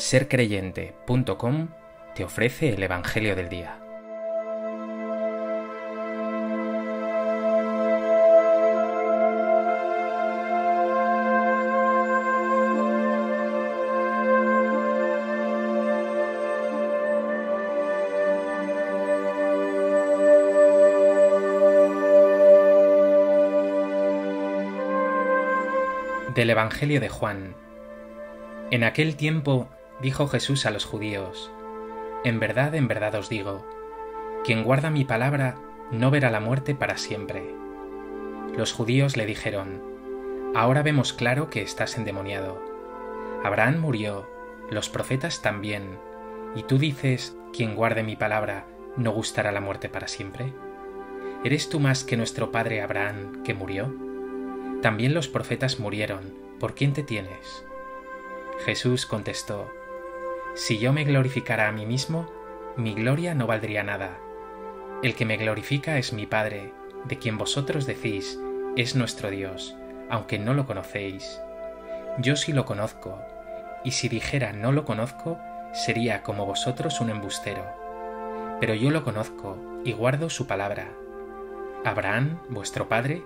sercreyente.com te ofrece el Evangelio del Día. Del Evangelio de Juan. En aquel tiempo dijo Jesús a los judíos, En verdad, en verdad os digo, quien guarda mi palabra no verá la muerte para siempre. Los judíos le dijeron, Ahora vemos claro que estás endemoniado. Abraham murió, los profetas también, y tú dices, quien guarde mi palabra no gustará la muerte para siempre. ¿Eres tú más que nuestro padre Abraham que murió? También los profetas murieron. ¿Por quién te tienes? Jesús contestó, Si yo me glorificara a mí mismo, mi gloria no valdría nada. El que me glorifica es mi Padre, de quien vosotros decís, es nuestro Dios, aunque no lo conocéis. Yo sí lo conozco, y si dijera no lo conozco, sería como vosotros un embustero. Pero yo lo conozco y guardo su palabra. Abraham, vuestro Padre,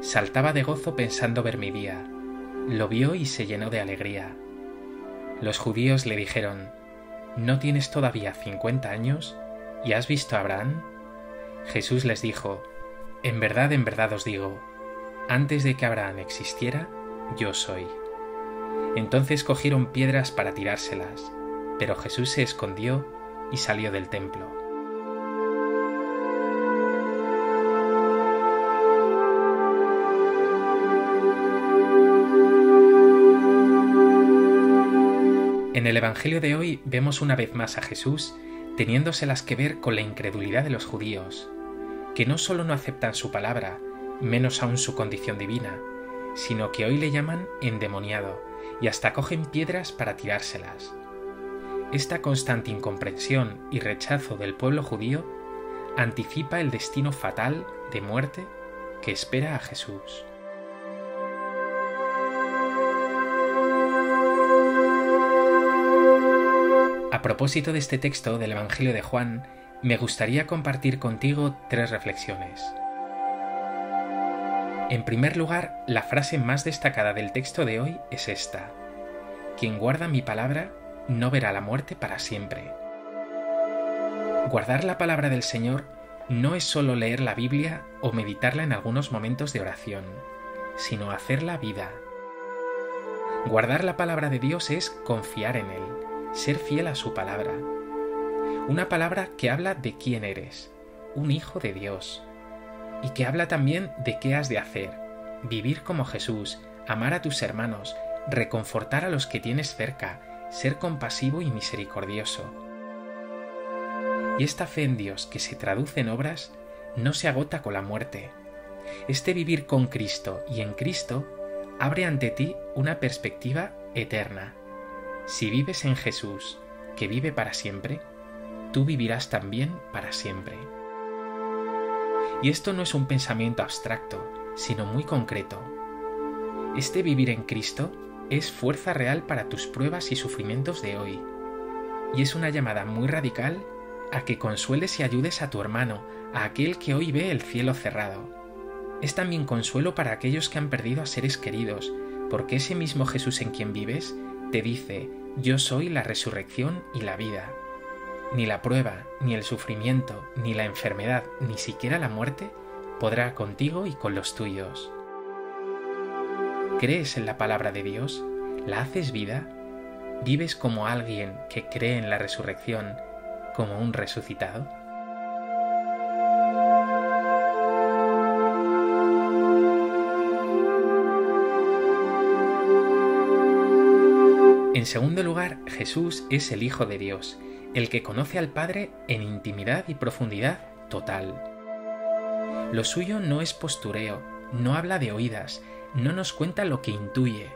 Saltaba de gozo pensando ver mi día. Lo vio y se llenó de alegría. Los judíos le dijeron, ¿No tienes todavía cincuenta años y has visto a Abraham? Jesús les dijo, En verdad, en verdad os digo, antes de que Abraham existiera, yo soy. Entonces cogieron piedras para tirárselas, pero Jesús se escondió y salió del templo. En el Evangelio de hoy vemos una vez más a Jesús teniéndoselas que ver con la incredulidad de los judíos, que no solo no aceptan su palabra, menos aún su condición divina, sino que hoy le llaman endemoniado y hasta cogen piedras para tirárselas. Esta constante incomprensión y rechazo del pueblo judío anticipa el destino fatal de muerte que espera a Jesús. A propósito de este texto del Evangelio de Juan, me gustaría compartir contigo tres reflexiones. En primer lugar, la frase más destacada del texto de hoy es esta. Quien guarda mi palabra no verá la muerte para siempre. Guardar la palabra del Señor no es solo leer la Biblia o meditarla en algunos momentos de oración, sino hacerla vida. Guardar la palabra de Dios es confiar en Él, ser fiel a su palabra. Una palabra que habla de quién eres, un hijo de Dios, y que habla también de qué has de hacer, vivir como Jesús, amar a tus hermanos, reconfortar a los que tienes cerca, ser compasivo y misericordioso. Y esta fe en Dios que se traduce en obras no se agota con la muerte. Este vivir con Cristo y en Cristo abre ante ti una perspectiva eterna, si vives en Jesús, que vive para siempre, tú vivirás también para siempre. Y esto no es un pensamiento abstracto, sino muy concreto. Este vivir en Cristo es fuerza real para tus pruebas y sufrimientos de hoy. Y es una llamada muy radical a que consueles y ayudes a tu hermano, a aquel que hoy ve el cielo cerrado. Es también consuelo para aquellos que han perdido a seres queridos, porque ese mismo Jesús en quien vives te dice, yo soy la resurrección y la vida. Ni la prueba, ni el sufrimiento, ni la enfermedad, ni siquiera la muerte podrá contigo y con los tuyos. ¿Crees en la palabra de Dios? ¿La haces vida? ¿Vives como alguien que cree en la resurrección, como un resucitado? En segundo lugar, Jesús es el Hijo de Dios, el que conoce al Padre en intimidad y profundidad total. Lo suyo no es postureo, no habla de oídas, no nos cuenta lo que intuye.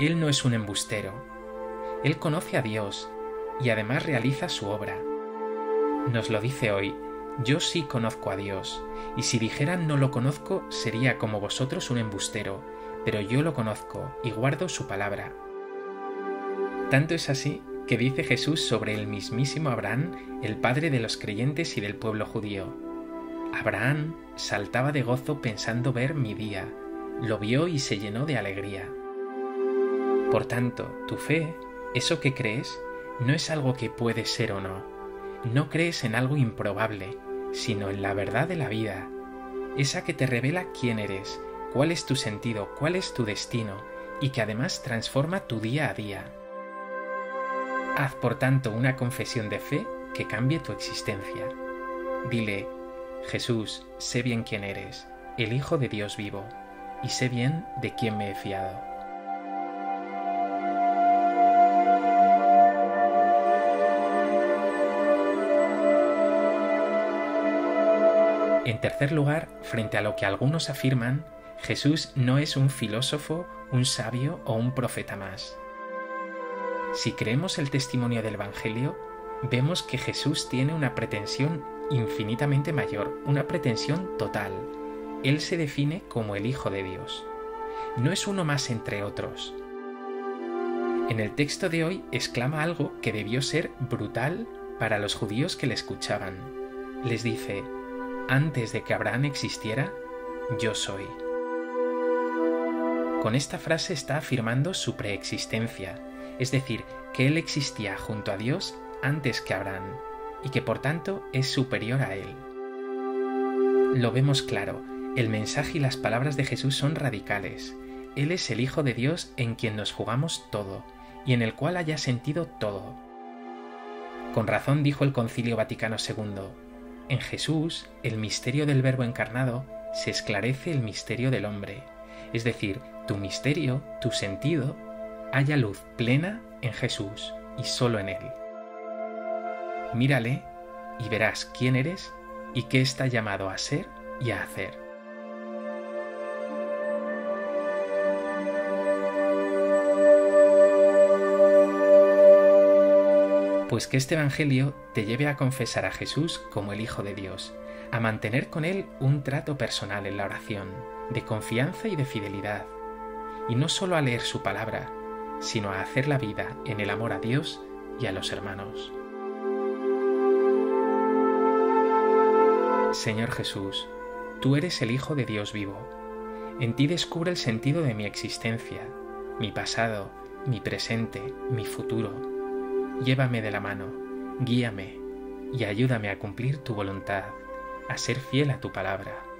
Él no es un embustero. Él conoce a Dios y además realiza su obra. Nos lo dice hoy, yo sí conozco a Dios, y si dijeran no lo conozco sería como vosotros un embustero, pero yo lo conozco y guardo su palabra. Tanto es así que dice Jesús sobre el mismísimo Abraham, el padre de los creyentes y del pueblo judío. Abraham saltaba de gozo pensando ver mi día, lo vio y se llenó de alegría. Por tanto, tu fe, eso que crees, no es algo que puede ser o no. No crees en algo improbable, sino en la verdad de la vida, esa que te revela quién eres, cuál es tu sentido, cuál es tu destino, y que además transforma tu día a día. Haz por tanto una confesión de fe que cambie tu existencia. Dile, Jesús, sé bien quién eres, el Hijo de Dios vivo, y sé bien de quién me he fiado. En tercer lugar, frente a lo que algunos afirman, Jesús no es un filósofo, un sabio o un profeta más. Si creemos el testimonio del Evangelio, vemos que Jesús tiene una pretensión infinitamente mayor, una pretensión total. Él se define como el Hijo de Dios. No es uno más entre otros. En el texto de hoy exclama algo que debió ser brutal para los judíos que le escuchaban. Les dice, antes de que Abraham existiera, yo soy. Con esta frase está afirmando su preexistencia, es decir, que Él existía junto a Dios antes que Abraham, y que por tanto es superior a Él. Lo vemos claro, el mensaje y las palabras de Jesús son radicales. Él es el Hijo de Dios en quien nos jugamos todo, y en el cual haya sentido todo. Con razón dijo el Concilio Vaticano II, en Jesús, el misterio del Verbo encarnado, se esclarece el misterio del hombre, es decir, tu misterio, tu sentido, haya luz plena en Jesús y solo en Él. Mírale y verás quién eres y qué está llamado a ser y a hacer. Pues que este Evangelio te lleve a confesar a Jesús como el Hijo de Dios, a mantener con Él un trato personal en la oración, de confianza y de fidelidad, y no solo a leer su palabra, sino a hacer la vida en el amor a Dios y a los hermanos. Señor Jesús, tú eres el Hijo de Dios vivo. En ti descubre el sentido de mi existencia, mi pasado, mi presente, mi futuro. Llévame de la mano, guíame y ayúdame a cumplir tu voluntad, a ser fiel a tu palabra